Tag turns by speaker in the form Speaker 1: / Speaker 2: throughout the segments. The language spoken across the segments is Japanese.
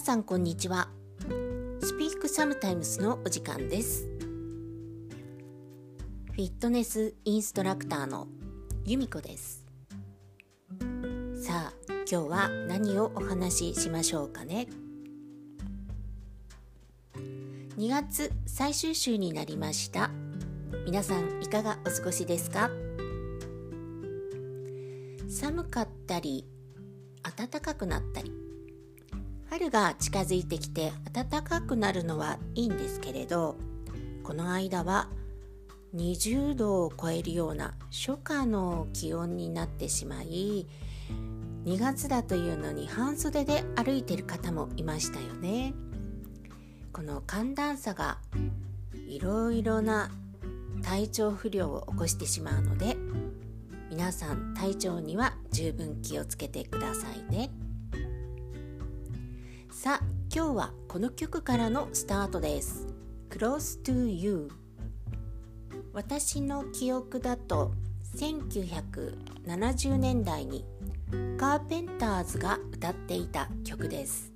Speaker 1: 皆さんこんにちは。スピークサムタイムスのお時間です。フィットネスインストラクターの由美子です。さあ今日は何をお話ししましょうかね？2月最終週になりました。皆さんいかがお過ごしですか？寒かったり暖かくなったり春が近づいてきて暖かくなるのはいいんですけれどこの間は20度を超えるような初夏の気温になってしまい2月だというのに半袖で歩いてる方もいましたよねこの寒暖差がいろいろな体調不良を起こしてしまうので皆さん体調には十分気をつけてくださいね。さあ今日はこの曲からのスタートです。Close to You 私の記憶だと1970年代にカーペンターズが歌っていた曲です。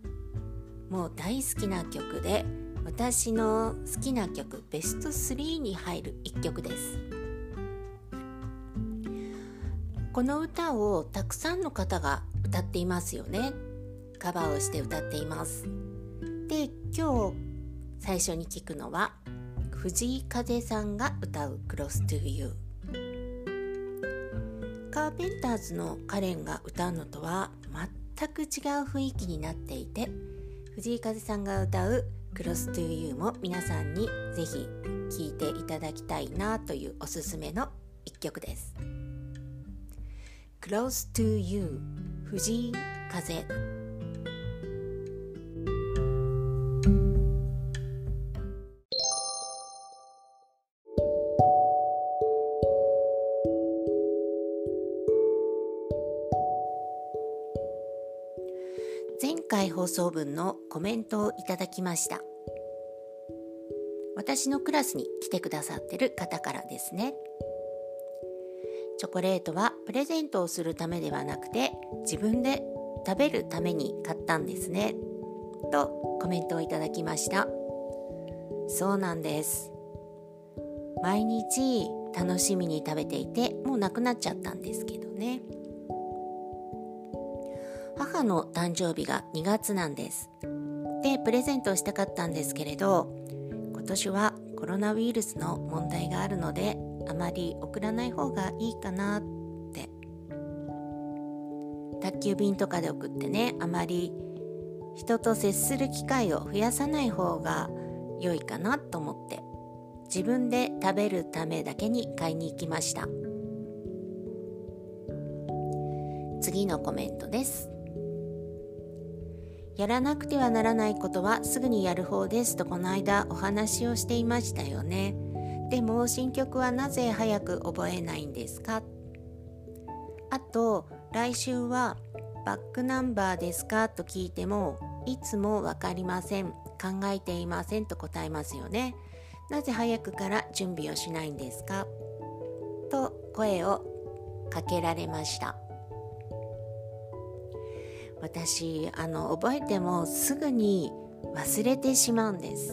Speaker 1: もう大好きな曲で私の好きな曲ベスト3に入る一曲です。この歌をたくさんの方が歌っていますよね。カバーをして歌っています。で今日最初に聞くのは藤井風さんが歌う「Close to You」カーペンターズのカレンが歌うのとは全く違う雰囲気になっていて藤井風さんが歌う「Close to You」も皆さんにぜひ聴いていただきたいなというおすすめの一曲です。Close to You 藤井風。前回放送分のコメントをいただきました。私のクラスに来てくださってる方からですね。チョコレートはプレゼントをするためではなくて自分で食べるために買ったんですね。とコメントをいただきました。そうなんです。毎日楽しみに食べていてもうなくなっちゃったんですけどね。母の誕生日が2月なんです。でプレゼントをしたかったんですけれど今年はコロナウイルスの問題があるのであまり送らない方がいいかなって。宅急便とかで送ってねあまり人と接する機会を増やさない方が良いかなと思って自分で食べるためだけに買いに行きました。次のコメントです。やらなくてはならないことはすぐにやる方ですとこの間お話をしていましたよね。でも新曲はなぜ早く覚えないんですか？あと来週はバックナンバーですか？と聞いてもいつも分かりません考えていませんと答えますよね。なぜ早くから準備をしないんですか？と声をかけられました。私あの覚えてもすぐに忘れてしまうんです。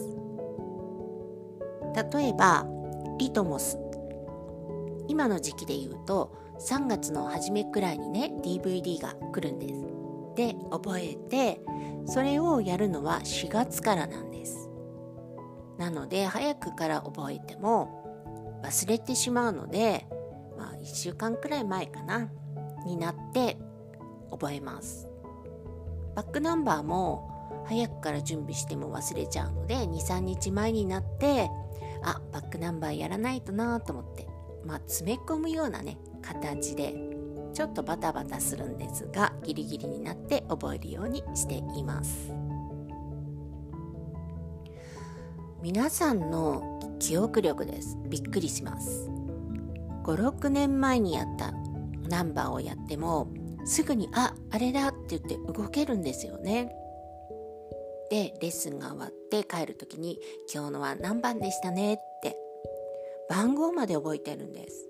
Speaker 1: 例えばリトモス。今の時期で言うと3月の初めくらいにね DVD が来るんです。で覚えてそれをやるのは4月からなんです。なので早くから覚えても忘れてしまうので、まあ、1週間くらい前かなになって覚えます。バックナンバーも早くから準備しても忘れちゃうので23日前になってあバックナンバーやらないとなと思ってまあ詰め込むようなね形でちょっとバタバタするんですがギリギリになって覚えるようにしています。皆さんの記憶力です。びっくりします。56年前にやったナンバーをやってもすぐに「ああれだ」って言って動けるんですよね。でレッスンが終わって帰る時に「今日のは何番でしたね」って番号まで覚えてるんです。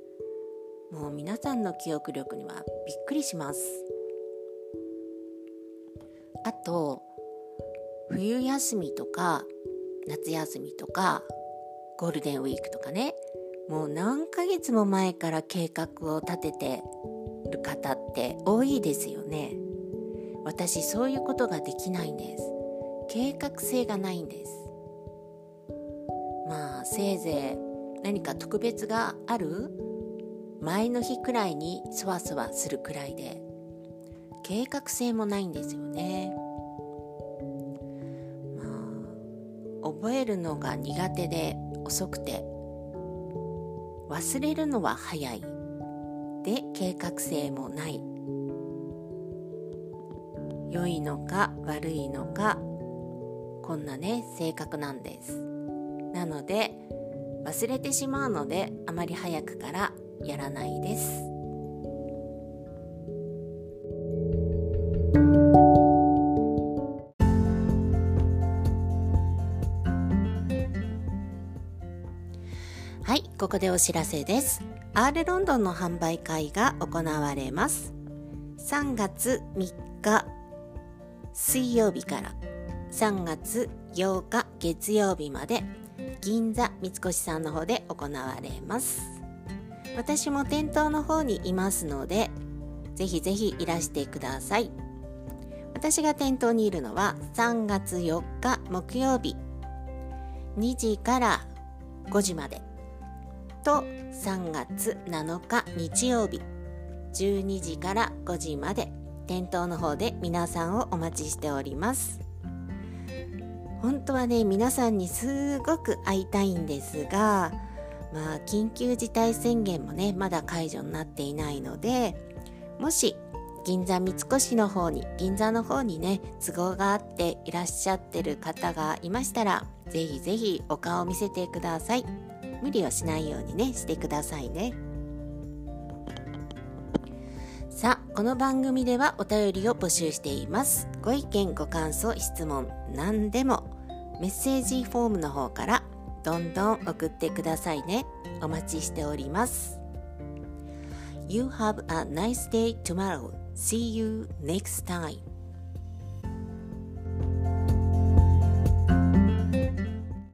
Speaker 1: もう皆さんの記憶力にはびっくりします。あと冬休みとか夏休みとかゴールデンウィークとかねもう何ヶ月も前から計画を立ててる方って多いですよね。私そういうことができないんです。計画性がないんです。まあせいぜい何か特別がある？前の日くらいにそわそわするくらいで。計画性もないんですよね。まあ覚えるのが苦手で遅くて。忘れるのは早い。で計画性もない。良いのか悪いのかこんなね性格なんです。なので忘れてしまうのであまり早くからやらないです。ここでお知らせです。R ロンドンの販売会が行われます。3月3日水曜日から。3月8日月曜日まで銀座三越さんの方で行われます。私も店頭の方にいますのでぜひぜひいらしてください。私が店頭にいるのは3月4日木曜日2時から5時まで。と3月7日日曜日12時から5時まで店頭の方で皆さんをお待ちしております。本当はね皆さんにすごく会いたいんですがまあ緊急事態宣言もねまだ解除になっていないのでもし銀座三越の方に銀座の方にね都合があっていらっしゃってる方がいましたらぜひぜひお顔を見せてください。無理をしないようにねしてくださいね。さあこの番組ではお便りを募集しています。ご意見ご感想質問何でもメッセージフォームの方からどんどん送ってくださいね。お待ちしております。You have a nice day tomorrow. See you next time.